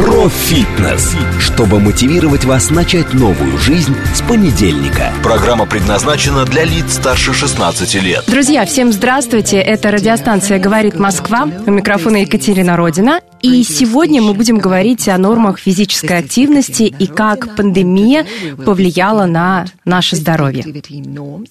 Про фитнес, чтобы мотивировать вас начать новую жизнь с понедельника. Программа предназначена для лиц старше 16 лет. Друзья, всем здравствуйте. Это радиостанция «Говорит Москва». У микрофона Екатерина Родина. И сегодня мы будем говорить о нормах физической активности и как пандемия повлияла на наше здоровье.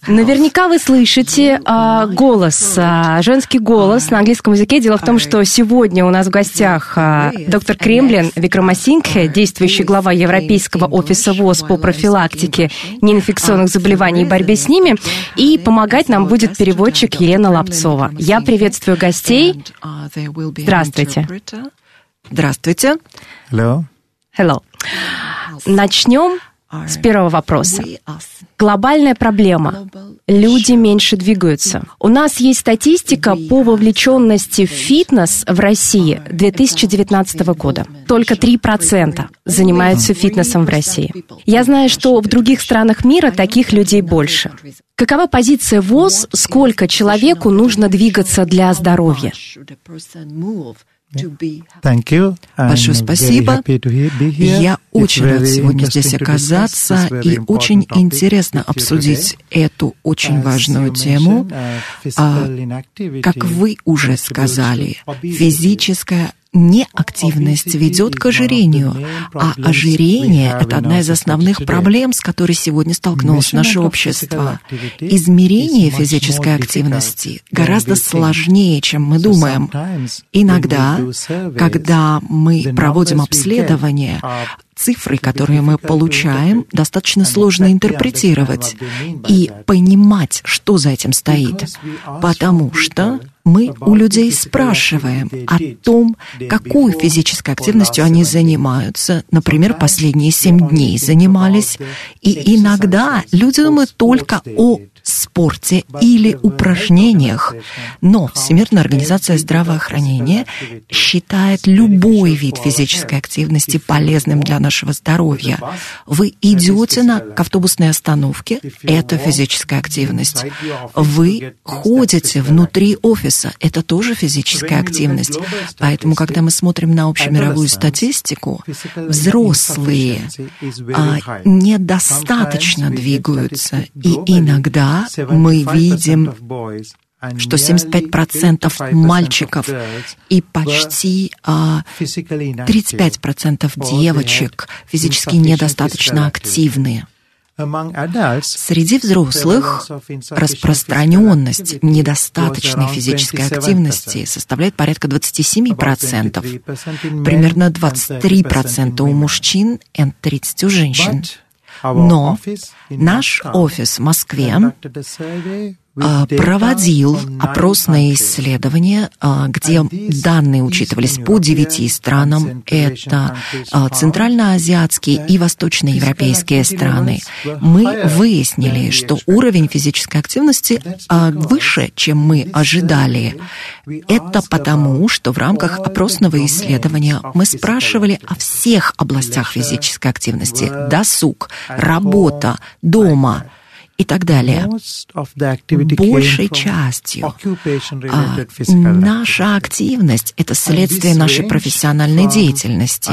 Наверняка вы слышите э, голос, э, женский голос на английском языке. Дело в том, что сегодня у нас в гостях э, доктор Кремлин Викрамасингхе, действующий глава Европейского офиса ВОЗ по профилактике неинфекционных заболеваний и борьбе с ними. И помогать нам будет переводчик Елена Лапцова. Я приветствую гостей. Здравствуйте. Здравствуйте. Hello. Hello. Начнем с первого вопроса. Глобальная проблема. Люди меньше двигаются. У нас есть статистика по вовлеченности в фитнес в России 2019 года. Только 3% занимаются фитнесом в России. Я знаю, что в других странах мира таких людей больше. Какова позиция ВОЗ, сколько человеку нужно двигаться для здоровья? Thank you. Большое спасибо. Я очень рад сегодня здесь оказаться и очень интересно обсудить эту очень важную тему. uh, А, Как вы уже сказали, физическая неактивность ведет к ожирению, а ожирение – это одна из основных проблем, с которой сегодня столкнулось наше общество. Измерение физической активности гораздо сложнее, чем мы думаем. Иногда, когда мы проводим обследование, цифры, которые мы получаем, достаточно сложно интерпретировать и понимать, что за этим стоит. Потому что мы у людей спрашиваем о том, какой физической активностью они занимаются. Например, последние семь дней занимались. И иногда люди думают только о спорте или упражнениях. Но Всемирная организация здравоохранения считает любой вид физической активности полезным для нашего здоровья. Вы идете на, к автобусной остановке, это физическая активность. Вы ходите внутри офиса, это тоже физическая активность. Поэтому, когда мы смотрим на общемировую статистику, взрослые а, недостаточно двигаются, и иногда мы видим что 75% мальчиков и почти а, 35% девочек физически недостаточно активны. Среди взрослых распространенность недостаточной физической активности составляет порядка 27%, примерно 23% у мужчин и 30% у женщин. Но наш офис в Москве проводил опросное исследование, а, где данные учитывались по девяти странам. Это а, центральноазиатские и восточноевропейские страны. Мы выяснили, что уровень физической активности выше, чем мы ожидали. Это потому, что в рамках опросного исследования мы спрашивали о всех областях физической активности. Досуг, работа, дома – и так далее. Большей частью а, наша активность – это следствие нашей профессональной деятельности.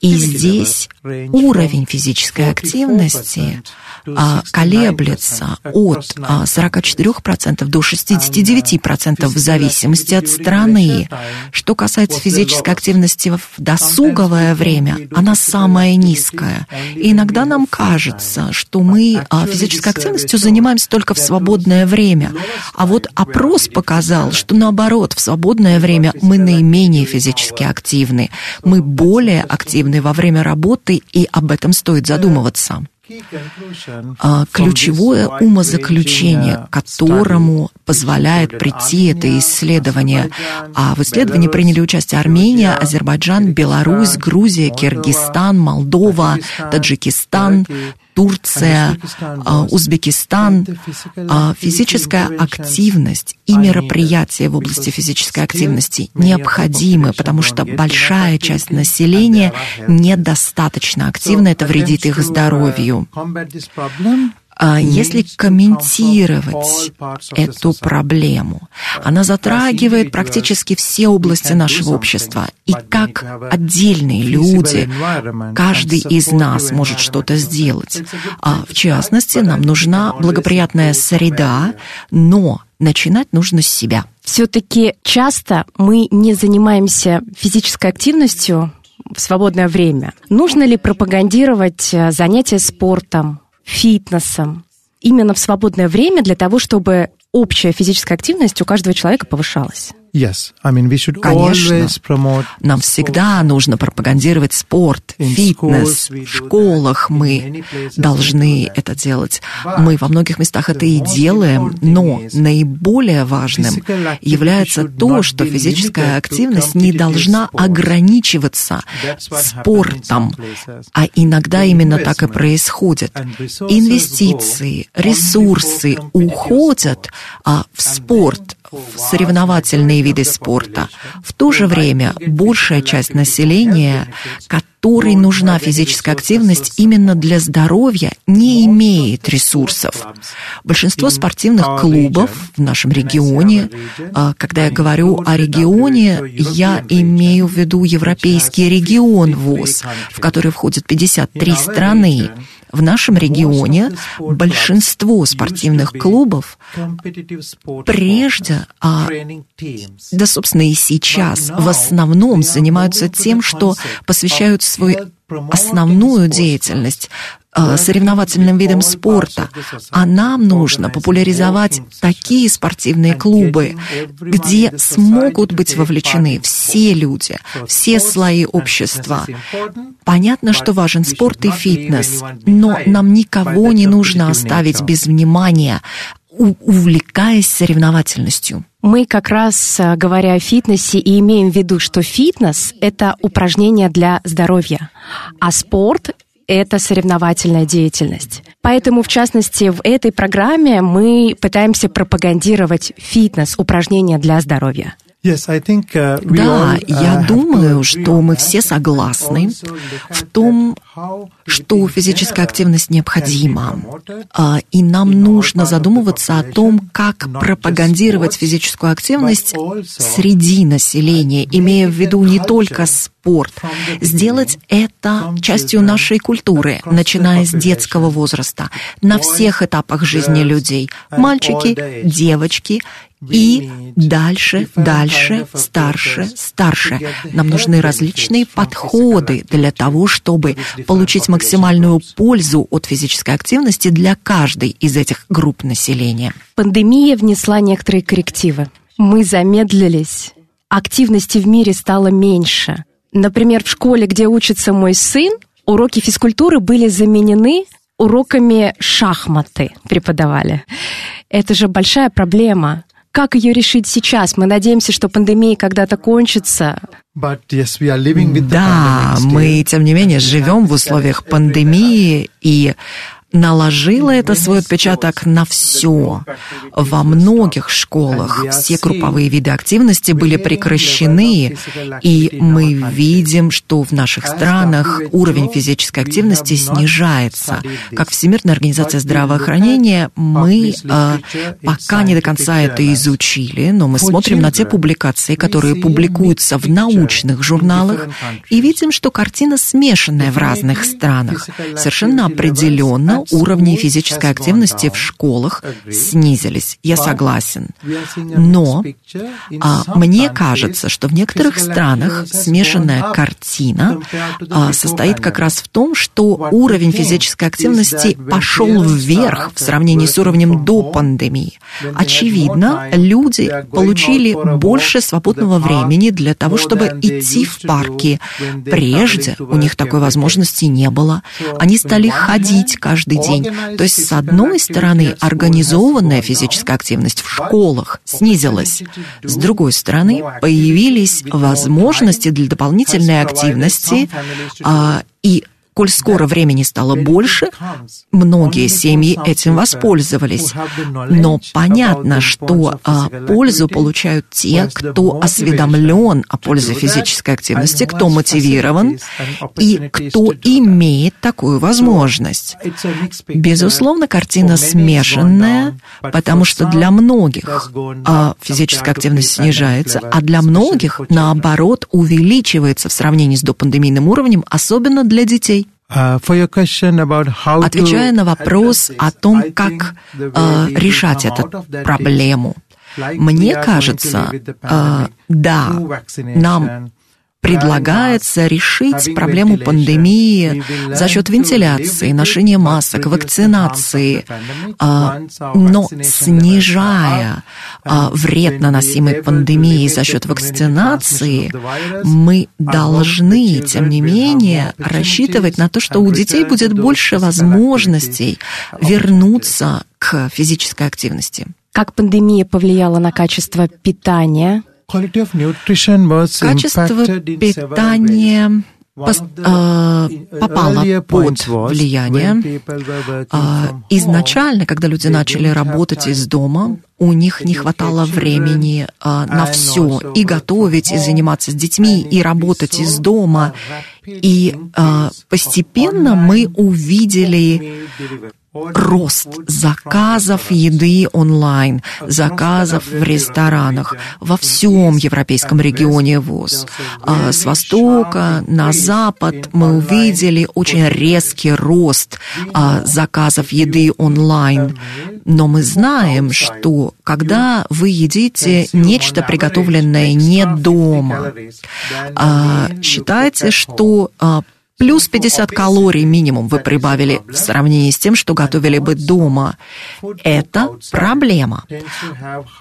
И здесь уровень физической активности а, колеблется от а, 44% до 69% в зависимости от страны. Что касается физической активности в досуговое время, она самая низкая. И иногда нам кажется, что мы а, активностью занимаемся только в свободное время. А вот опрос показал, что наоборот, в свободное время мы наименее физически активны. Мы более активны во время работы, и об этом стоит задумываться. А, ключевое умозаключение, которому позволяет прийти это исследование. А в исследовании приняли участие Армения, Азербайджан, Беларусь, Грузия, Киргизстан, Молдова, Таджикистан, Турция, а, Узбекистан. А, физическая активность и мероприятия в области физической активности необходимы, потому что большая часть населения недостаточно активна, это вредит их здоровью. А если комментировать эту проблему, она затрагивает практически все области нашего общества. И как отдельные люди, каждый из нас может что-то сделать. А в частности, нам нужна благоприятная среда, но начинать нужно с себя. Все-таки часто мы не занимаемся физической активностью в свободное время. Нужно ли пропагандировать э, занятия спортом, фитнесом, именно в свободное время для того, чтобы общая физическая активность у каждого человека повышалась. Конечно, нам всегда нужно пропагандировать спорт, фитнес. В школах мы должны это делать. Мы во многих местах это и делаем, но наиболее важным является то, что физическая активность не должна ограничиваться спортом, а иногда именно так и происходит. Инвестиции, ресурсы уходят а, в спорт, в соревновательные виды спорта. В то же время большая часть населения, которой нужна физическая активность именно для здоровья, не имеет ресурсов. Большинство спортивных клубов в нашем регионе, а, когда я говорю о регионе, я имею в виду Европейский регион ВОЗ, в который входят 53 страны. В нашем регионе большинство спортивных клубов прежде, а, да, собственно, и сейчас в основном занимаются тем, что посвящают свою основную деятельность Э, соревновательным видом спорта, а нам нужно популяризовать такие спортивные клубы, где смогут быть вовлечены все люди, все слои общества. Понятно, что важен спорт и фитнес, но нам никого не нужно оставить без внимания, увлекаясь соревновательностью. Мы как раз, э, говоря о фитнесе, и имеем в виду, что фитнес — это упражнение для здоровья, а спорт это соревновательная деятельность. Поэтому, в частности, в этой программе мы пытаемся пропагандировать фитнес, упражнения для здоровья. Uh, да, я uh, думаю, что мы все согласны в том, что физическая активность необходима, а, и нам нужно задумываться о том, как пропагандировать физическую активность среди населения, имея в виду не только спорт, сделать это частью нашей культуры, начиная с детского возраста, на всех этапах жизни людей, мальчики, девочки и дальше, дальше, старше, старше. Нам нужны различные подходы для того, чтобы получить максимальную пользу от физической активности для каждой из этих групп населения. Пандемия внесла некоторые коррективы. Мы замедлились. Активности в мире стало меньше. Например, в школе, где учится мой сын, уроки физкультуры были заменены уроками шахматы преподавали. Это же большая проблема. Как ее решить сейчас? Мы надеемся, что пандемия когда-то кончится. Да, мы, тем не менее, живем в условиях пандемии, и наложила это свой отпечаток на все. Во многих школах все групповые виды активности были прекращены, и мы видим, что в наших странах уровень физической активности снижается. Как Всемирная организация здравоохранения мы э, пока не до конца это изучили, но мы смотрим на те публикации, которые публикуются в научных журналах, и видим, что картина смешанная в разных странах. Совершенно определенно уровни физической активности в школах снизились. Я согласен. Но а, мне кажется, что в некоторых странах смешанная картина а, состоит как раз в том, что уровень физической активности пошел вверх в сравнении с уровнем до пандемии. Очевидно, люди получили больше свободного времени для того, чтобы идти в парки. Прежде у них такой возможности не было. Они стали ходить каждый каждый день. То есть, с одной стороны, организованная физическая активность в школах снизилась. С другой стороны, появились возможности для дополнительной активности, а, и коль скоро времени стало больше, многие семьи этим воспользовались. Но понятно, что а, пользу получают те, кто осведомлен о пользе физической активности, кто мотивирован и кто имеет такую возможность. Безусловно, картина смешанная, потому что для многих а, физическая активность снижается, а для многих, наоборот, увеличивается в сравнении с допандемийным уровнем, особенно для детей. Отвечая на вопрос о том, как э, решать эту проблему, мне кажется, э, да, нам предлагается решить проблему пандемии за счет вентиляции, ношения масок, вакцинации, а, но снижая а, вред, наносимый пандемией за счет вакцинации, мы должны, тем не менее, рассчитывать на то, что у детей будет больше возможностей вернуться к физической активности. Как пандемия повлияла на качество питания Качество питания э, попало под влияние. А, изначально, когда люди начали работать из дома, у них не хватало времени а, на все, и готовить, и заниматься с детьми, и работать из дома. И а, постепенно мы увидели рост заказов еды онлайн, заказов в ресторанах во всем европейском регионе ВОЗ. А с востока на запад мы увидели очень резкий рост а, заказов еды онлайн. Но мы знаем, что когда вы едите нечто приготовленное не дома, а, считайте, что Плюс 50 калорий минимум вы прибавили в сравнении с тем, что готовили бы дома. Это проблема.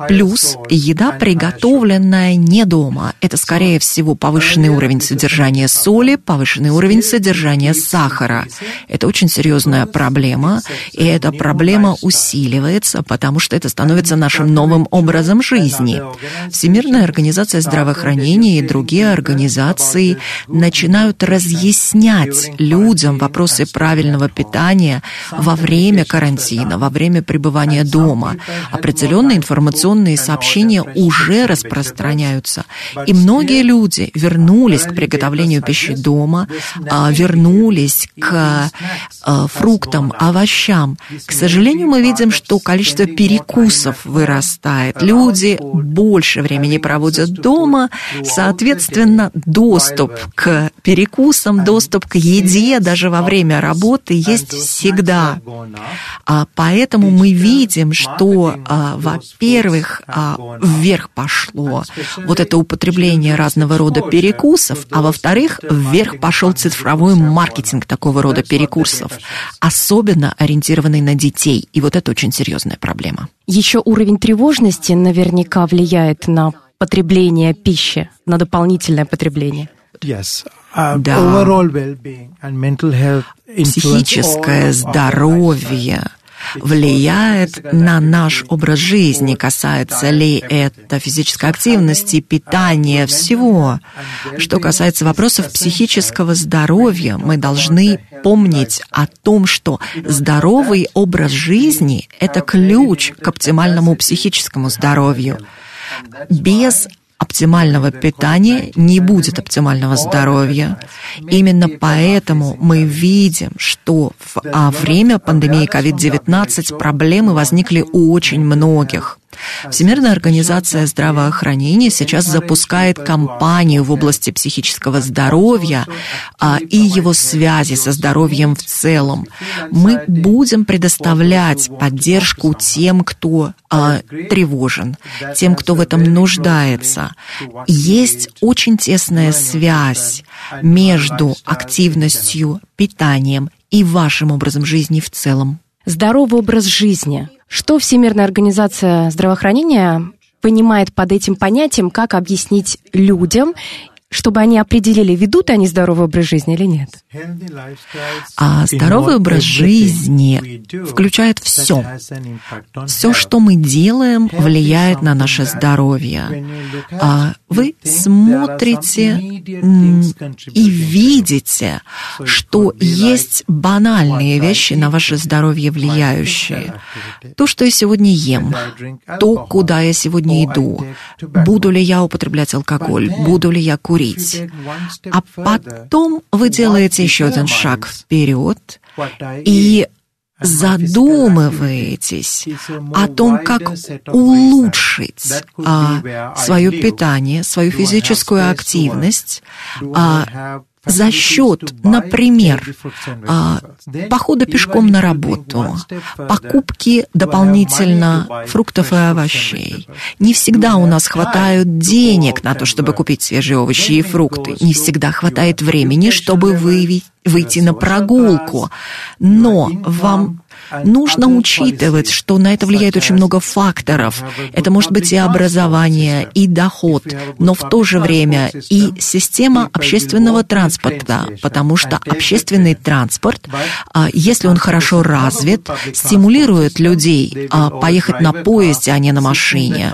Плюс еда, приготовленная не дома. Это, скорее всего, повышенный уровень содержания соли, повышенный уровень содержания сахара. Это очень серьезная проблема, и эта проблема усиливается, потому что это становится нашим новым образом жизни. Всемирная организация здравоохранения и другие организации начинают разъяснять объяснять людям вопросы правильного питания во время карантина, во время пребывания дома. Определенные информационные сообщения уже распространяются. И многие люди вернулись к приготовлению пищи дома, а, вернулись к а, фруктам, овощам. К сожалению, мы видим, что количество перекусов вырастает. Люди больше времени проводят дома, соответственно, доступ к перекусам, доступ доступ к еде даже во время работы есть всегда. А, поэтому мы видим, что, а, во-первых, а, вверх пошло вот это употребление разного рода перекусов, а во-вторых, вверх пошел цифровой маркетинг такого рода перекурсов, особенно ориентированный на детей. И вот это очень серьезная проблема. Еще уровень тревожности наверняка влияет на потребление пищи, на дополнительное потребление. Да. Психическое здоровье влияет на наш образ жизни, касается ли это физической активности, питания, всего. Что касается вопросов психического здоровья, мы должны помнить о том, что здоровый образ жизни – это ключ к оптимальному психическому здоровью. Без оптимального питания не будет оптимального здоровья. Именно поэтому мы видим, что в а, время пандемии COVID-19 проблемы возникли у очень многих. Всемирная организация здравоохранения сейчас запускает кампанию в области психического здоровья а, и его связи со здоровьем в целом. Мы будем предоставлять поддержку тем, кто а, тревожен, тем, кто в этом нуждается. Есть очень тесная связь между активностью, питанием и вашим образом жизни в целом. Здоровый образ жизни – что Всемирная организация здравоохранения понимает под этим понятием, как объяснить людям чтобы они определили, ведут они здоровый образ жизни или нет? А здоровый образ жизни включает все. Все, что мы делаем, влияет на наше здоровье. А вы смотрите и видите, что есть банальные вещи на ваше здоровье влияющие. То, что я сегодня ем, то, куда я сегодня иду, буду ли я употреблять алкоголь, буду ли я курить. А потом вы делаете еще один шаг вперед и задумываетесь о том, как улучшить а, свое питание, свою физическую активность, а, за счет, например, а, похода пешком на работу, покупки дополнительно фруктов и овощей. Не всегда у нас хватает денег на то, чтобы купить свежие овощи и фрукты. Не всегда хватает времени, чтобы выйти на прогулку. Но вам Нужно учитывать, что на это влияет очень много факторов. Это может быть и образование, и доход, но в то же время и система общественного транспорта, потому что общественный транспорт, а, если он хорошо развит, стимулирует людей а, поехать на поезде, а не на машине.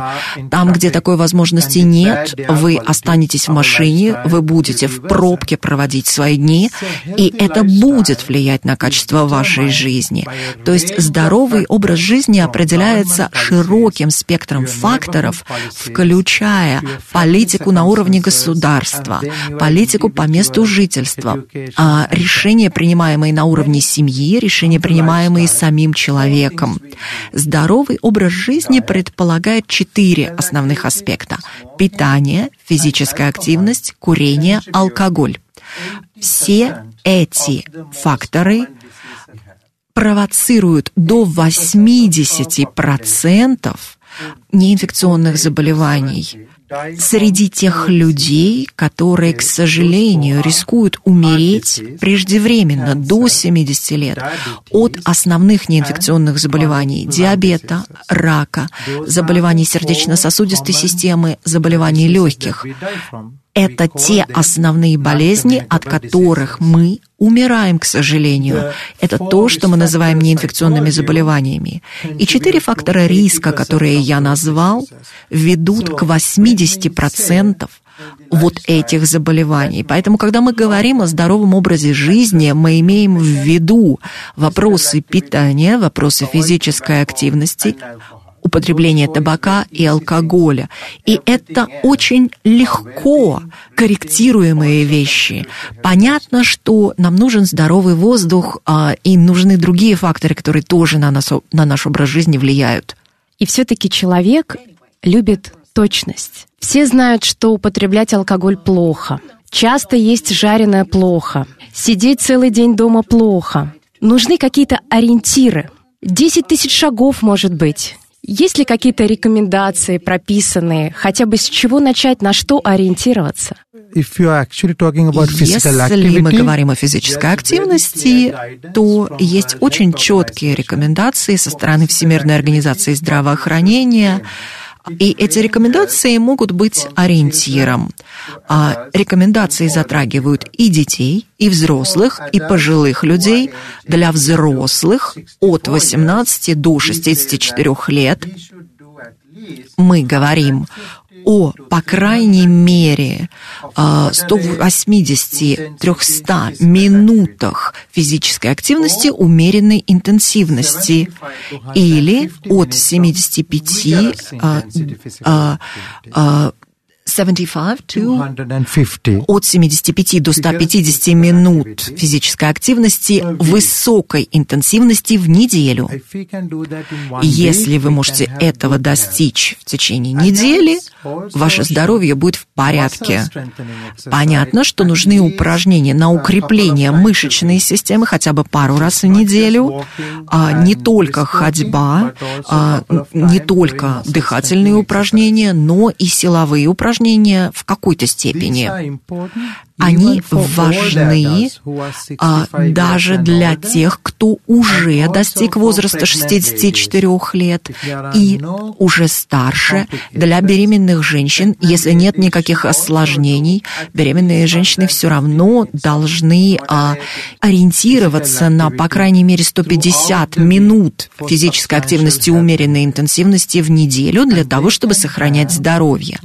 Там, где такой возможности нет, вы останетесь в машине, вы будете в пробке проводить свои дни, и это будет влиять на качество вашей жизни. То есть здоровый образ жизни определяется широким спектром факторов, включая политику на уровне государства, политику по месту жительства, а решения, принимаемые на уровне семьи, решения, принимаемые самим человеком. Здоровый образ жизни предполагает четыре основных аспекта. Питание, физическая активность, курение, алкоголь. Все эти факторы провоцируют до 80% неинфекционных заболеваний среди тех людей, которые, к сожалению, рискуют умереть преждевременно, до 70 лет, от основных неинфекционных заболеваний – диабета, рака, заболеваний сердечно-сосудистой системы, заболеваний легких. Это те основные болезни, от которых мы умираем, к сожалению. Это то, что мы называем неинфекционными заболеваниями. И четыре фактора риска, которые я назвал, ведут к 80% вот этих заболеваний. Поэтому, когда мы говорим о здоровом образе жизни, мы имеем в виду вопросы питания, вопросы физической активности, употребление табака и алкоголя. И это очень легко корректируемые вещи. Понятно, что нам нужен здоровый воздух, а, и нужны другие факторы, которые тоже на, нас, на наш образ жизни влияют. И все-таки человек любит точность. Все знают, что употреблять алкоголь плохо. Часто есть жареное плохо. Сидеть целый день дома плохо. Нужны какие-то ориентиры. Десять тысяч шагов, может быть. Есть ли какие-то рекомендации прописанные, хотя бы с чего начать, на что ориентироваться? Если мы говорим о физической активности, то есть очень четкие рекомендации со стороны Всемирной организации здравоохранения, и эти рекомендации могут быть ориентиром. А рекомендации затрагивают и детей, и взрослых, и пожилых людей. Для взрослых от 18 до 64 лет мы говорим о, по крайней мере, 180-300 минутах физической активности умеренной интенсивности. Или от 75 75 to, от 75 до 150 минут. физической активности высокой интенсивности в неделю. Если вы можете этого достичь в течение недели, ваше здоровье будет в порядке. Понятно, что нужны упражнения на укрепление мышечной системы хотя бы пару раз в неделю, а не только ходьба, а не только дыхательные упражнения, но и силовые упражнения упражнения в какой-то степени. Они важны а, даже для тех, кто уже достиг возраста 64 лет и уже старше, для беременных женщин, если нет никаких осложнений, беременные женщины все равно должны а, ориентироваться на, по крайней мере, 150 минут физической активности умеренной интенсивности в неделю для того, чтобы сохранять здоровье.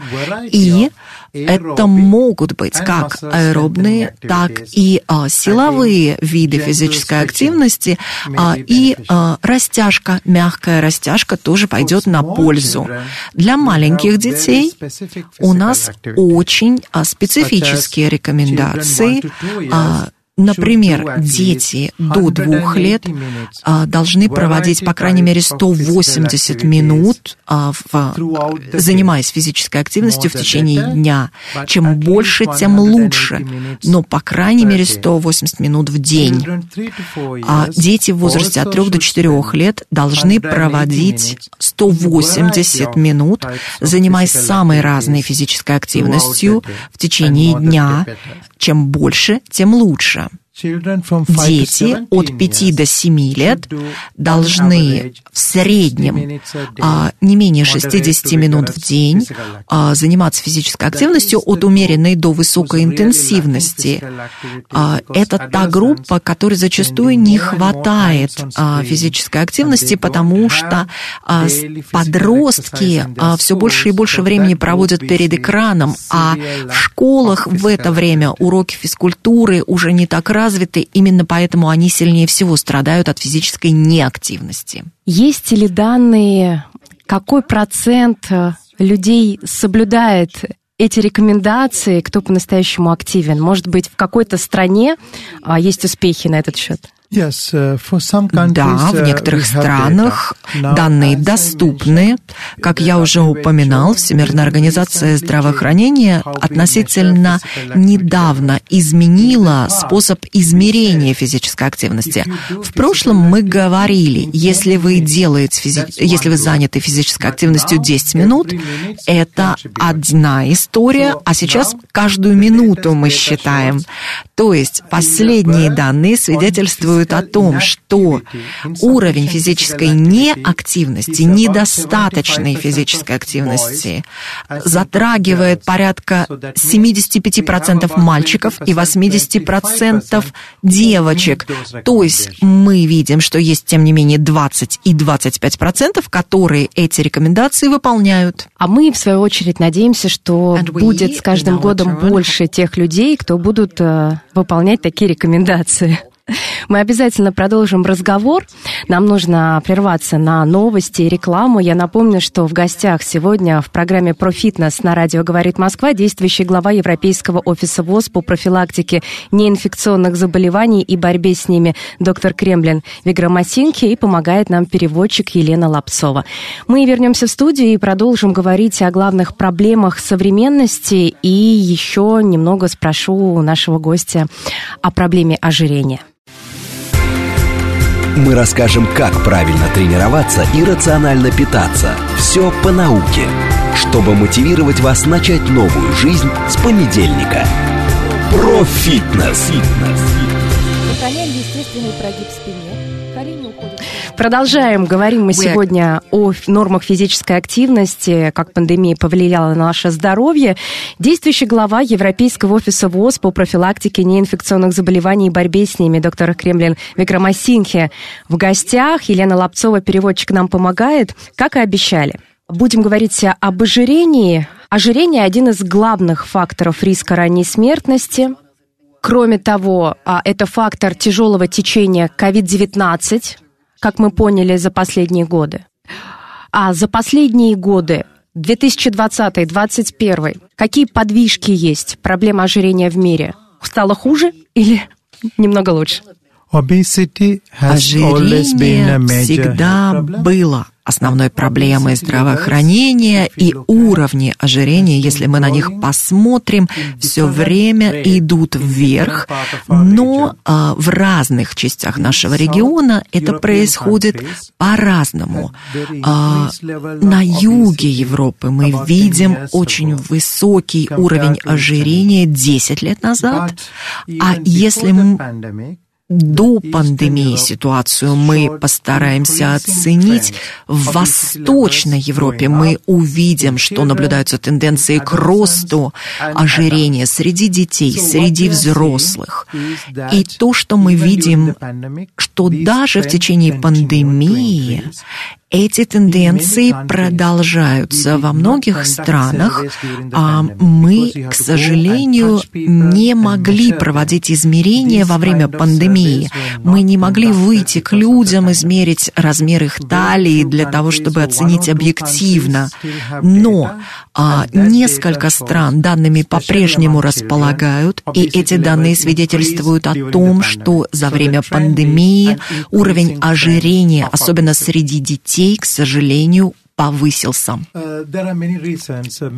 И это могут быть как аэробные, так и а, силовые виды физической активности, а, и а, растяжка, мягкая растяжка тоже пойдет на пользу. Для маленьких детей у нас очень специфические рекомендации. А, Например, дети до двух лет а, должны проводить, по крайней мере, 180 минут, а, в, занимаясь физической активностью в течение дня. Чем больше, тем лучше. Но, по крайней мере, 180 минут в день. А дети в возрасте от 3 до 4 лет должны проводить 180 минут, занимаясь самой разной физической активностью в течение дня. Чем больше, тем лучше. Дети от 5 до 7 лет должны в среднем а, не менее 60 минут в день а, заниматься физической активностью от умеренной до высокой интенсивности. А, это та группа, которой зачастую не хватает а, физической активности, потому что а, подростки а, все больше и больше времени проводят перед экраном, а в школах в это время уроки физкультуры уже не так развиты, развиты, именно поэтому они сильнее всего страдают от физической неактивности. Есть ли данные, какой процент э, людей соблюдает эти рекомендации, кто по-настоящему активен? Может быть, в какой-то стране а, есть успехи на этот счет? Uh, да, в uh, некоторых странах данные доступны. Как я уже упоминал, Всемирная организация здравоохранения относительно недавно изменила способ измерения физической активности. В прошлом мы говорили, если вы делаете, физи... если вы заняты физической активностью 10 минут, это одна история, а сейчас каждую минуту мы считаем. То есть последние данные свидетельствуют свидетельствуют о том, что уровень физической неактивности, недостаточной физической активности затрагивает порядка 75% мальчиков и 80% девочек. То есть мы видим, что есть, тем не менее, 20 и 25%, которые эти рекомендации выполняют. А мы, в свою очередь, надеемся, что будет с каждым годом больше тех людей, кто будут э, выполнять такие рекомендации. Мы обязательно продолжим разговор. Нам нужно прерваться на новости и рекламу. Я напомню, что в гостях сегодня в программе «Про фитнес» на радио «Говорит Москва» действующий глава Европейского офиса ВОЗ по профилактике неинфекционных заболеваний и борьбе с ними доктор Кремлин Виграмасинки и помогает нам переводчик Елена Лапсова. Мы вернемся в студию и продолжим говорить о главных проблемах современности и еще немного спрошу нашего гостя о проблеме ожирения. Мы расскажем, как правильно тренироваться и рационально питаться. Все по науке, чтобы мотивировать вас начать новую жизнь с понедельника. Про фитнес. Сохраняем естественный прогиб спины. Продолжаем. Говорим мы сегодня о нормах физической активности, как пандемия повлияла на наше здоровье. Действующий глава Европейского офиса ВОЗ по профилактике неинфекционных заболеваний и борьбе с ними, доктор Кремлин Викрамасинхе, в гостях. Елена Лапцова, переводчик, нам помогает, как и обещали. Будем говорить об ожирении. Ожирение – один из главных факторов риска ранней смертности. Кроме того, а, это фактор тяжелого течения COVID-19, как мы поняли за последние годы. А за последние годы 2020-2021 какие подвижки есть? Проблема ожирения в мире стала хуже или немного лучше? Ожирение всегда было основной проблемой здравоохранения и уровни ожирения, если мы на них посмотрим, все время идут вверх, но а, в разных частях нашего региона это происходит по-разному. А, на юге Европы мы видим очень высокий уровень ожирения 10 лет назад, а если м- до пандемии ситуацию мы постараемся оценить. В Восточной Европе мы увидим, что наблюдаются тенденции к росту ожирения среди детей, среди взрослых. И то, что мы видим, что даже в течение пандемии эти тенденции продолжаются во многих странах, а мы, к сожалению, не могли проводить измерения во время пандемии. Мы не могли выйти к людям, измерить размер их талии для того, чтобы оценить объективно. Но а, несколько стран данными по-прежнему располагают, и эти данные свидетельствуют о том, что за время пандемии уровень ожирения, особенно среди детей, к сожалению, повысился.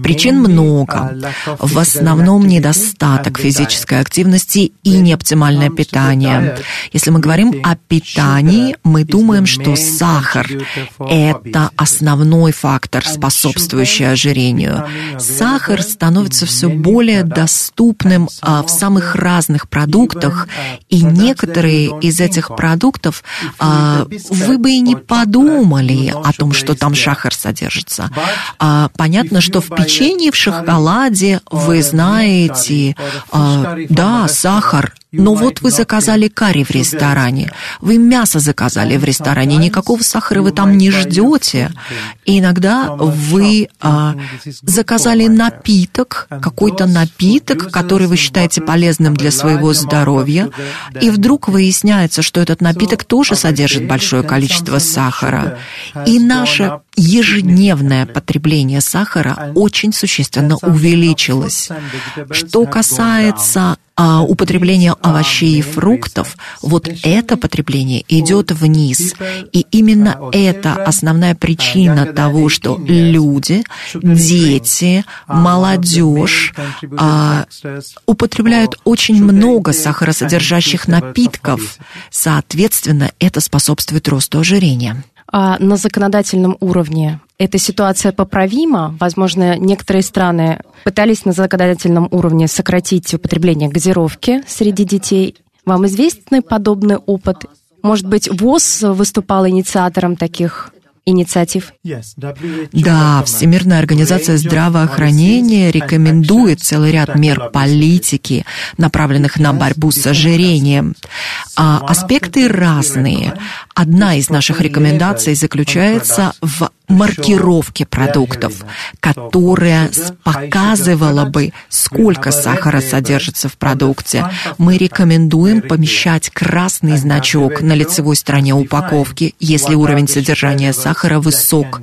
Причин много. В основном недостаток физической активности и неоптимальное питание. Если мы говорим о питании, мы думаем, что сахар – это основной фактор, способствующий ожирению. Сахар становится все более доступным а, в самых разных продуктах, и некоторые из этих продуктов а, вы бы и не подумали о том, что там сахар содержится. А, понятно, что в печенье, в шоколаде, вы знаете, а, да, сахар, но вот вы заказали карри в ресторане, вы мясо заказали в ресторане, никакого сахара вы там не ждете. И иногда вы а, заказали напиток, какой-то напиток, который вы считаете полезным для своего здоровья, и вдруг выясняется, что этот напиток тоже содержит большое количество сахара. И наше ежедневное потребление сахара очень существенно увеличилось. Что касается а, употребления овощей и фруктов, вот это потребление идет вниз. И именно это основная причина того, что люди, дети, молодежь а, употребляют очень много сахаросодержащих напитков. Соответственно, это способствует росту ожирения. А на законодательном уровне эта ситуация поправима? Возможно, некоторые страны пытались на законодательном уровне сократить употребление газировки среди детей. Вам известный подобный опыт? Может быть, ВОЗ выступал инициатором таких инициатив? Да, Всемирная организация здравоохранения рекомендует целый ряд мер политики, направленных на борьбу с ожирением. А аспекты разные. Одна из наших рекомендаций заключается в маркировке продуктов, которая показывала бы, сколько сахара содержится в продукте. Мы рекомендуем помещать красный значок на лицевой стороне упаковки, если уровень содержания сахара высок.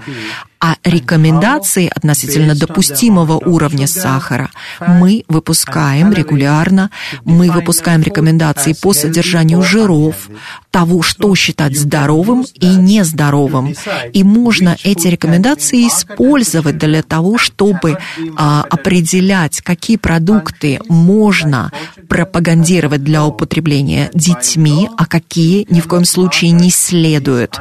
А рекомендации относительно допустимого уровня сахара мы выпускаем регулярно. Мы выпускаем рекомендации по содержанию жиров, того, что считать здоровым и нездоровым. И можно эти рекомендации использовать для того, чтобы а, определять, какие продукты можно пропагандировать для употребления детьми, а какие ни в коем случае не следует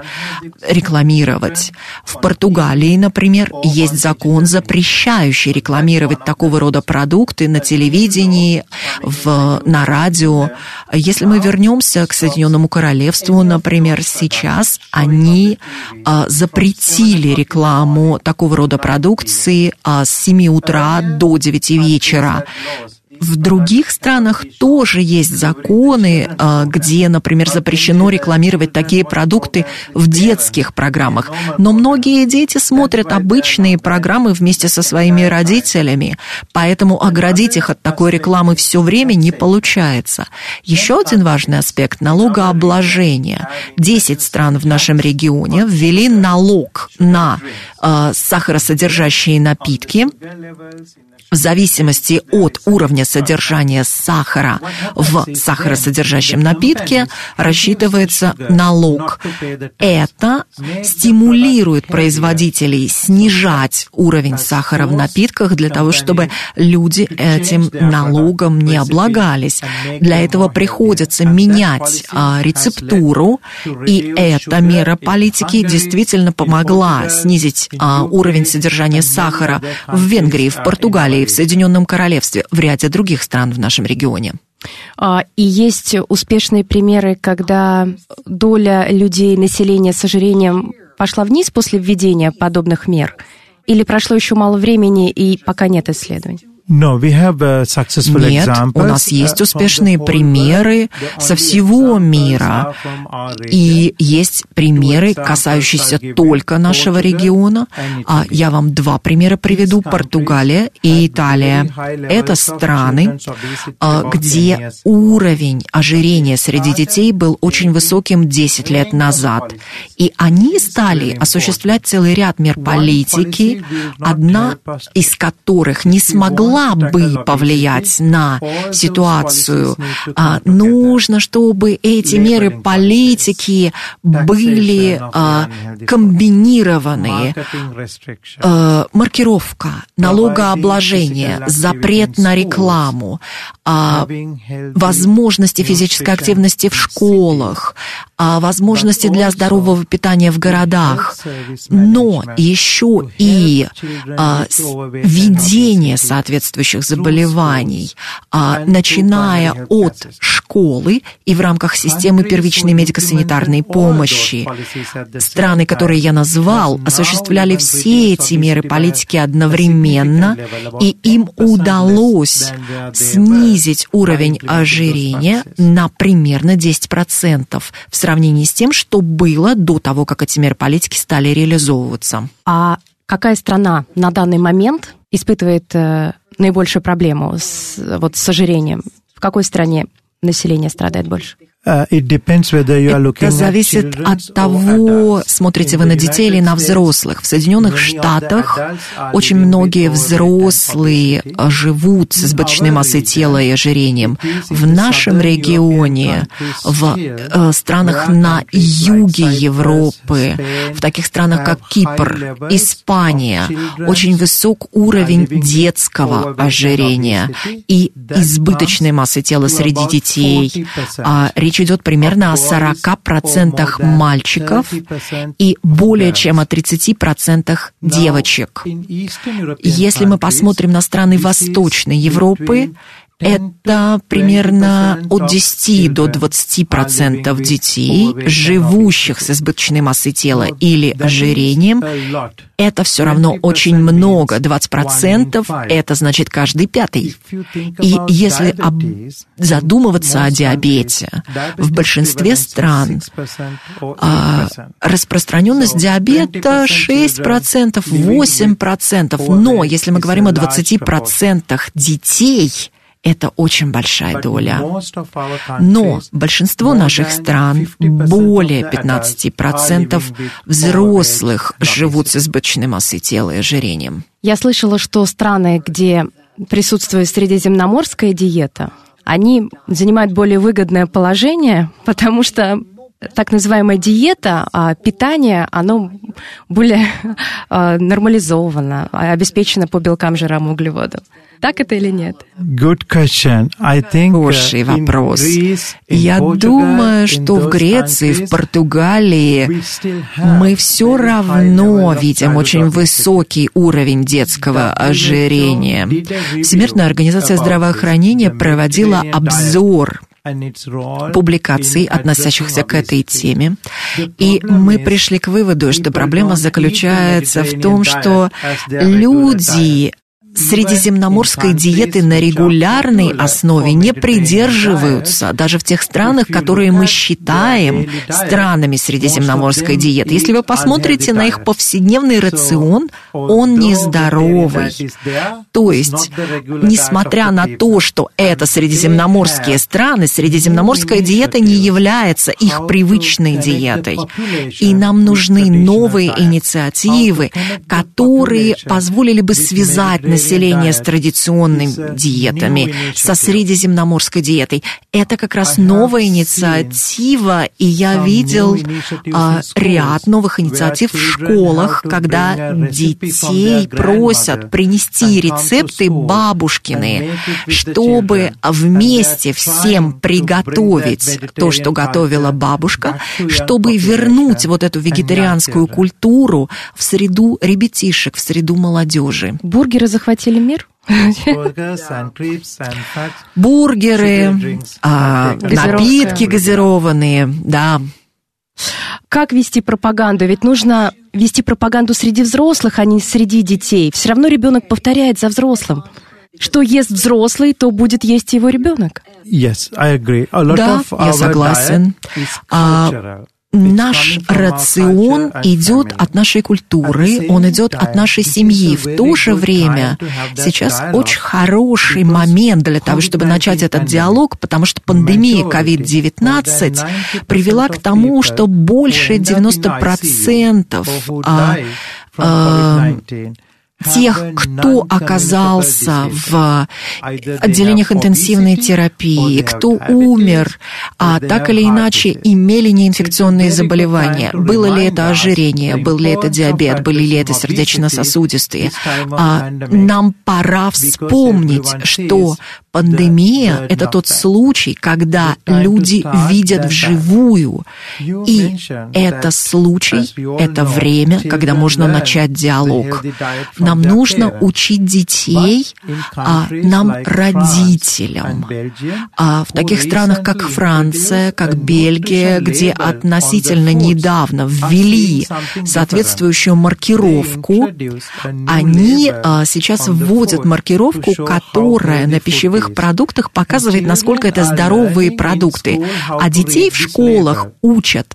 рекламировать. В Португалии, например, есть закон, запрещающий рекламировать такого рода продукты на телевидении, в, на радио. Если мы вернемся к Соединенному Королевству, например, сейчас они а, запретили рекламу такого рода продукции а, с 7 утра до 9 вечера. В других странах тоже есть законы, а, где, например, запрещено рекламировать такие продукты в детских программах. Но многие дети смотрят обычные программы вместе со своими родителями, поэтому оградить их от такой рекламы все время не получается. Еще один важный аспект – налогообложение. Десять стран в нашем регионе ввели налог на э, сахаросодержащие напитки в зависимости от уровня содержание сахара в сахаросодержащем напитке, рассчитывается налог. Это стимулирует производителей снижать уровень сахара в напитках для того, чтобы люди этим налогом не облагались. Для этого приходится менять а, рецептуру, и эта мера политики действительно помогла снизить а, уровень содержания сахара в Венгрии, в Португалии, в Соединенном Королевстве, в ряде других стран в нашем регионе. А, и есть успешные примеры, когда доля людей, населения с ожирением пошла вниз после введения подобных мер? Или прошло еще мало времени и пока нет исследований? Uh, Нет, у нас есть успешные примеры со всего мира. И есть примеры, касающиеся только нашего региона. А я вам два примера приведу. Португалия и Италия. Это страны, а, где уровень ожирения среди детей был очень высоким 10 лет назад. И они стали осуществлять целый ряд мер политики, одна из которых не смогла могла бы повлиять на ситуацию. А, нужно, чтобы эти меры политики были а, комбинированы. А, маркировка, налогообложение, запрет на рекламу, а, возможности физической активности в школах, возможности для здорового питания в городах, но еще и введение соответствующих соответствующих заболеваний, а, начиная от школы и в рамках системы первичной медико-санитарной помощи. Страны, которые я назвал, осуществляли все эти меры политики одновременно, и им удалось снизить уровень ожирения на примерно 10% в сравнении с тем, что было до того, как эти меры политики стали реализовываться. А какая страна на данный момент испытывает э, наибольшую проблему с, вот, с ожирением? В какой стране население страдает больше? Uh, Это зависит от того, смотрите вы на детей или на взрослых. В Соединенных Штатах очень многие взрослые живут с избыточной массой тела и ожирением. В нашем регионе, в э, странах на юге Европы, в таких странах, как Кипр, Испания, очень высок уровень детского ожирения и избыточной массы тела среди детей. Речь идет примерно о 40% мальчиков и более чем о 30% девочек. Если мы посмотрим на страны Восточной Европы, это примерно от 10 до 20 процентов детей, живущих с избыточной массой тела или ожирением. Это все равно очень много. 20 процентов – это значит каждый пятый. И если об... задумываться о диабете, в большинстве стран а, распространенность диабета 6 процентов, 8 процентов. Но если мы говорим о 20 процентах детей – это очень большая доля. Но большинство наших стран, более 15% взрослых живут с избыточной массой тела и ожирением. Я слышала, что страны, где присутствует средиземноморская диета, они занимают более выгодное положение, потому что так называемая диета, а питание, оно более а, нормализовано, обеспечено по белкам, жирам, углеводам. Так это или нет? Good question. I think, uh, Хороший вопрос. Я думаю, что в Греции, в Португалии мы все равно видим очень высокий уровень детского ожирения. Всемирная организация здравоохранения проводила обзор публикаций, относящихся к этой теме. И мы пришли к выводу, что проблема заключается в том, что люди средиземноморской диеты на регулярной основе не придерживаются, даже в тех странах, которые мы считаем странами средиземноморской диеты. Если вы посмотрите на их повседневный рацион, он нездоровый. То есть, несмотря на то, что это средиземноморские страны, средиземноморская диета не является их привычной диетой. И нам нужны новые инициативы, которые позволили бы связать население населения с традиционными диетами, со средиземноморской диетой. Это как раз новая инициатива, и я видел а, ряд новых инициатив в школах, когда детей просят принести рецепты бабушкины, чтобы вместе всем приготовить то, что готовила бабушка, чтобы вернуть вот эту вегетарианскую культуру в среду ребятишек, в среду молодежи. Бургеры захватили мир? Бургеры, а, напитки газированные, да. Как вести пропаганду? Ведь нужно вести пропаганду среди взрослых, а не среди детей. Все равно ребенок повторяет за взрослым. Что ест взрослый, то будет есть его ребенок. Yes, I agree. A lot Да, of я our согласен. diet is А. Наш рацион идет от нашей культуры, он идет от нашей семьи. В то же время сейчас очень хороший момент для того, чтобы начать этот диалог, потому что пандемия COVID-19 привела к тому, что больше 90% а, а, тех, кто оказался в отделениях интенсивной терапии, кто умер, а так или иначе имели неинфекционные заболевания. Было ли это ожирение, был ли это диабет, были ли это сердечно-сосудистые. А нам пора вспомнить, что пандемия – это тот случай, когда люди видят вживую. И это случай, это время, когда можно начать диалог. Нам нужно учить детей, а нам, родителям. А в таких странах, как Франция, как Бельгия, где относительно недавно ввели соответствующую маркировку, они а, сейчас вводят маркировку, которая на пищевых продуктах показывает, насколько это здоровые продукты. А детей в школах учат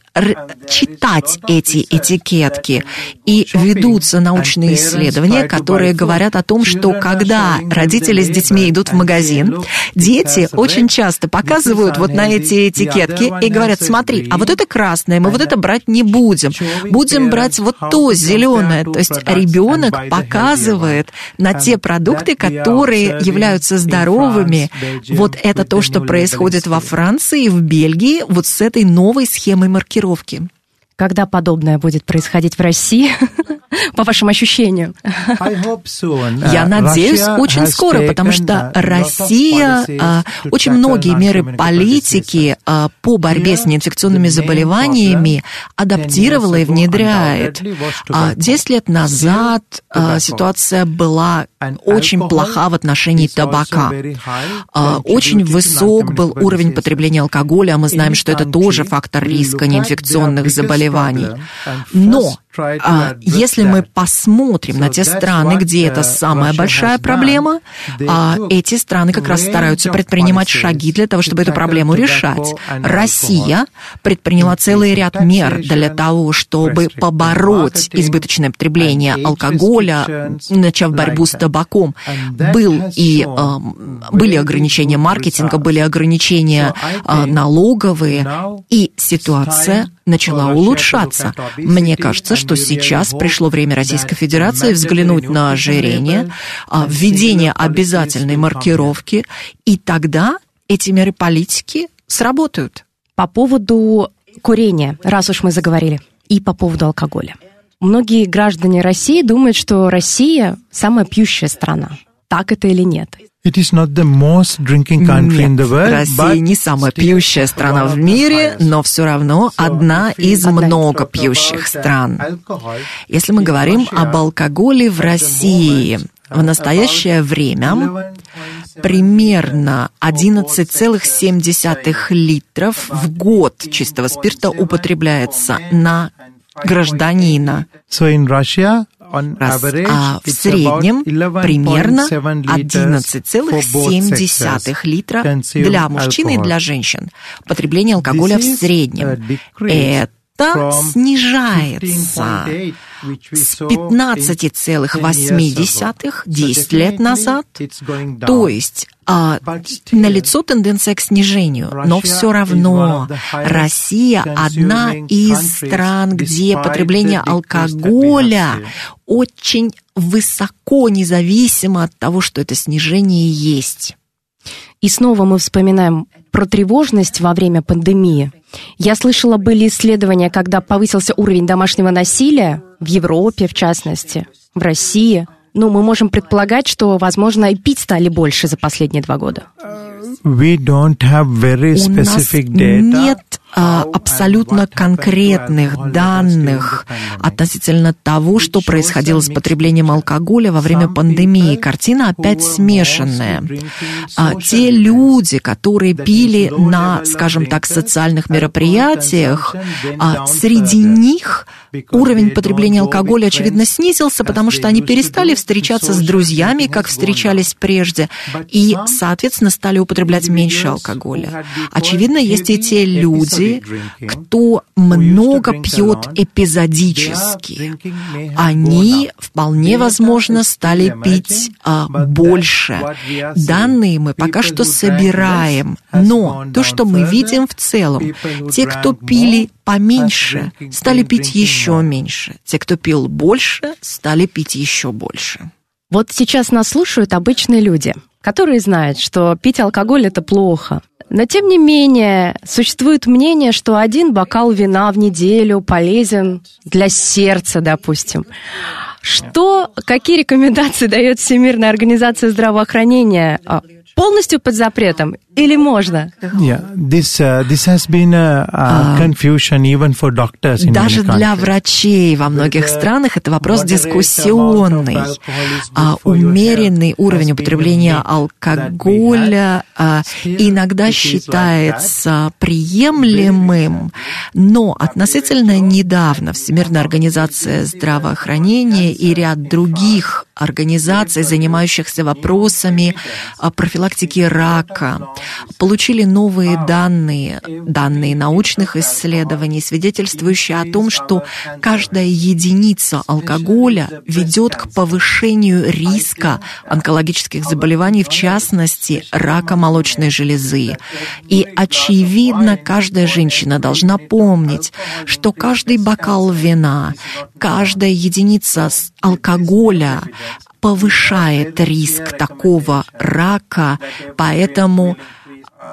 читать эти этикетки. И ведутся научные исследования, которые говорят о том, что когда родители с детьми идут в магазин, дети очень часто показывают вот на эти этикетки и говорят, смотри, а вот это красное, мы вот это брать не будем. Будем брать вот то зеленое. То есть ребенок показывает на те продукты, которые являются здоровыми. Вот это то, что происходит во Франции, в Бельгии, вот с этой новой схемой маркировки. Когда подобное будет происходить в России, по вашим ощущениям? Я надеюсь, очень скоро, потому что Россия а, очень многие меры политики а, по борьбе с неинфекционными заболеваниями адаптировала и внедряет. А, Десять лет назад ситуация была очень плоха в отношении табака. Очень высок был уровень потребления алкоголя, а мы знаем, что это тоже фактор риска неинфекционных заболеваний. Но а, если мы посмотрим на те страны, где это самая большая проблема, а эти страны как раз стараются предпринимать шаги для того, чтобы эту проблему решать. Россия предприняла целый ряд мер для того, чтобы побороть избыточное потребление алкоголя, начав борьбу с табаком. Был и, а, были ограничения маркетинга, были ограничения а, налоговые, и ситуация начала улучшаться. Мне кажется, что сейчас пришло время Российской Федерации взглянуть на ожирение, а, введение обязательной маркировки, и тогда эти меры политики сработают. По поводу курения, раз уж мы заговорили, и по поводу алкоголя. Многие граждане России думают, что Россия самая пьющая страна. Так это или нет? It is not the most drinking country in the Нет, Россия не самая пьющая страна в мире, но все равно одна из много пьющих стран. Если мы говорим об алкоголе в России, в настоящее время примерно 11,7 литров в год чистого спирта употребляется на гражданина. So in Russia, Раз. А в среднем примерно 11,7 liters for both 11,7 sexes литра для мужчин и для женщин. Потребление алкоголя в среднем. a decrease снижается с 15,8 10 лет назад, то есть а, налицо тенденция к снижению, но все равно Россия одна из стран, где потребление алкоголя очень высоко, независимо от того, что это снижение есть. И снова мы вспоминаем про тревожность во время пандемии. Я слышала, были исследования, когда повысился уровень домашнего насилия в Европе, в частности, в России. Ну, мы можем предполагать, что, возможно, и пить стали больше за последние два года. We don't have very specific У нас нет а, абсолютно конкретных данных относительно того, что происходило с потреблением алкоголя во время пандемии. Картина опять смешанная. А, те люди, которые пили на, скажем так, социальных мероприятиях, а, среди них уровень потребления алкоголя, очевидно, снизился, потому что они перестали встречаться с друзьями, как встречались прежде, и, соответственно, стали употреблять меньше алкоголя. Очевидно, есть и те люди, кто много пьет эпизодически, они вполне возможно стали пить а, больше. Данные мы пока что собираем, но то, что мы видим в целом, те, кто пили поменьше, стали пить еще меньше. Те, кто пил больше, стали пить еще больше. Вот сейчас нас слушают обычные люди, которые знают, что пить алкоголь это плохо, но тем не менее, существует мнение, что один бокал вина в неделю полезен для сердца, допустим. Что, какие рекомендации дает Всемирная организация здравоохранения а, полностью под запретом или можно? Yeah, this, uh, this has been a, a confusion even for doctors in Даже для врачей во многих странах это вопрос дискуссионный. А умеренный уровень употребления алкоголя а, иногда считается приемлемым, но относительно недавно Всемирная организация здравоохранения и ряд других организаций, занимающихся вопросами профилактики рака, получили новые данные, данные научных исследований, свидетельствующие о том, что каждая единица алкоголя ведет к повышению риска онкологических заболеваний, в частности, рака молочной железы. И, очевидно, каждая женщина должна помнить, что каждый бокал вина, каждая единица алкоголя повышает риск такого рака, поэтому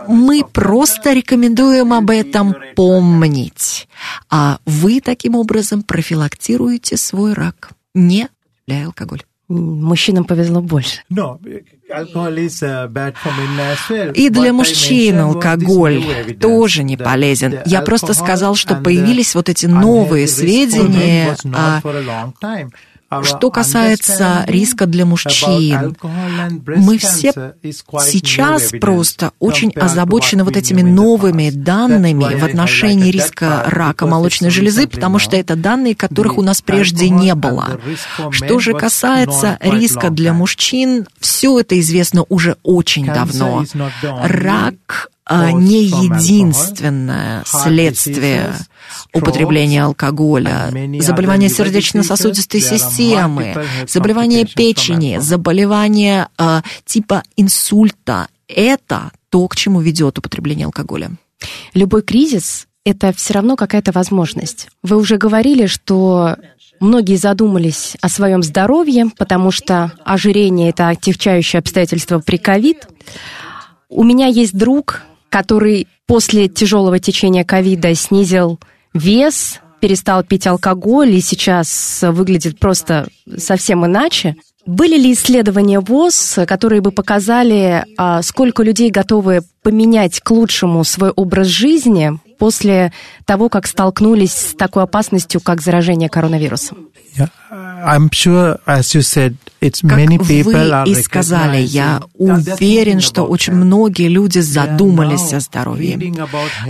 мы просто рекомендуем об этом помнить. А вы таким образом профилактируете свой рак, не для алкоголь. Мужчинам повезло больше. И для мужчин алкоголь тоже не полезен. Я просто сказал, что появились вот эти новые сведения о что касается риска для мужчин, мы все сейчас просто очень озабочены вот этими новыми данными в отношении риска рака молочной железы, потому что это данные, которых у нас прежде не было. Что же касается риска для мужчин, все это известно уже очень давно. Рак не единственное следствие употребления алкоголя, заболевания сердечно-сосудистой системы, заболевания печени, заболевания э, типа инсульта. Это то, к чему ведет употребление алкоголя. Любой кризис – это все равно какая-то возможность. Вы уже говорили, что Многие задумались о своем здоровье, потому что ожирение – это отягчающее обстоятельство при ковид. У меня есть друг, который после тяжелого течения ковида снизил вес, перестал пить алкоголь и сейчас выглядит просто совсем иначе. Были ли исследования ВОЗ, которые бы показали, а, сколько людей готовы поменять к лучшему свой образ жизни после того, как столкнулись с такой опасностью, как заражение коронавирусом? Как вы и сказали, я уверен, что очень многие люди задумались о здоровье.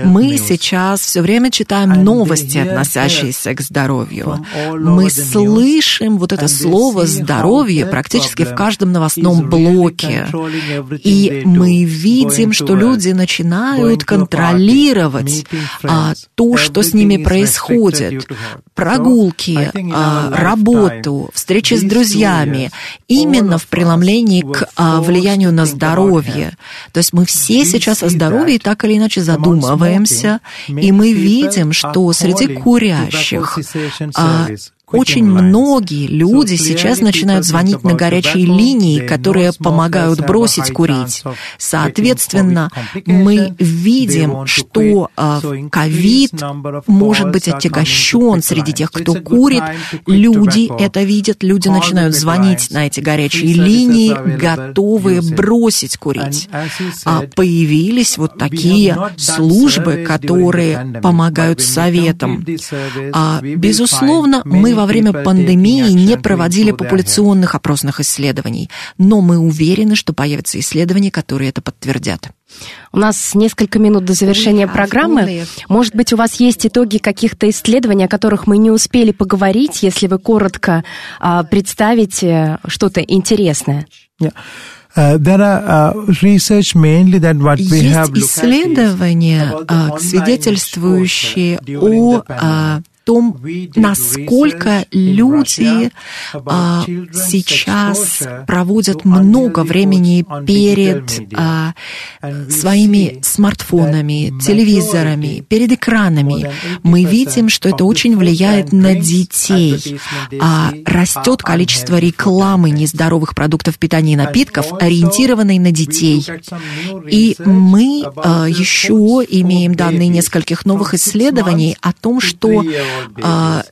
Мы сейчас все время читаем новости, относящиеся к здоровью. Мы слышим вот это слово «здоровье» практически в каждом новостном блоке. И мы видим, что люди начинают контролировать а, то, что с ними происходит. Прогулки, а, работу, встречи с друзьями. Именно в преломлении к а, влиянию на здоровье. То есть мы все сейчас о здоровье так или иначе задумываемся, и мы видим, что среди курящих очень многие люди сейчас начинают звонить на горячие линии, которые помогают бросить курить. Соответственно, мы видим, что а, ковид может быть отягощен среди тех, кто курит. Люди это видят, люди начинают звонить на эти горячие линии, готовые бросить курить. А появились вот такие службы, которые помогают советам. А, безусловно, мы во время пандемии не проводили популяционных опросных исследований, но мы уверены, что появятся исследования, которые это подтвердят. У нас несколько минут до завершения программы. Может быть, у вас есть итоги каких-то исследований, о которых мы не успели поговорить, если вы коротко а, представите что-то интересное? Yeah. Uh, uh, Есть исследования, а, свидетельствующие о а, том, насколько люди а, сейчас проводят много времени перед а, своими смартфонами, телевизорами, перед экранами. Мы видим, что это очень влияет на детей. А, растет количество рекламы нездоровых продуктов питания и напитков, ориентированной на детей. И мы а, еще имеем данные нескольких новых исследований о том, что а,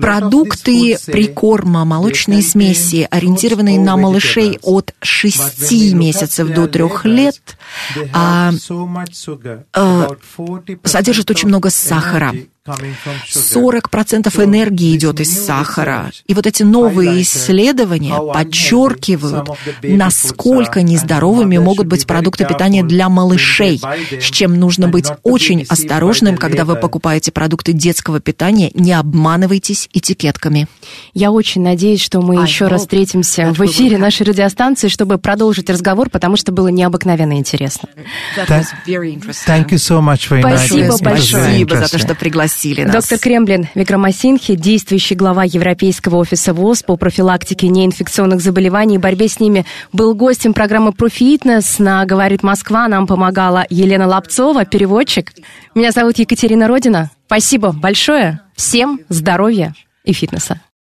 Продукты прикорма, молочные смеси, ориентированные на малышей от 6 месяцев до 3 лет, а, а, содержат очень много сахара. 40% энергии идет из сахара. И вот эти новые исследования подчеркивают, насколько нездоровыми могут быть продукты питания для малышей, с чем нужно быть очень осторожным, когда вы покупаете продукты детского питания. Не обманывайтесь этикетками. Я очень надеюсь, что мы еще раз встретимся в эфире нашей радиостанции, чтобы продолжить разговор, потому что было необыкновенно интересно. Thank you so much for Спасибо большое. Спасибо за то, что пригласили нас. Доктор Кремлин Викрамасинхи, действующий глава Европейского офиса ВОЗ по профилактике неинфекционных заболеваний и борьбе с ними, был гостем программы «Профитнес» на «Говорит Москва». Нам помогала Елена Лапцова, переводчик. Меня зовут Екатерина Родина. Спасибо большое. Всем здоровья и фитнеса.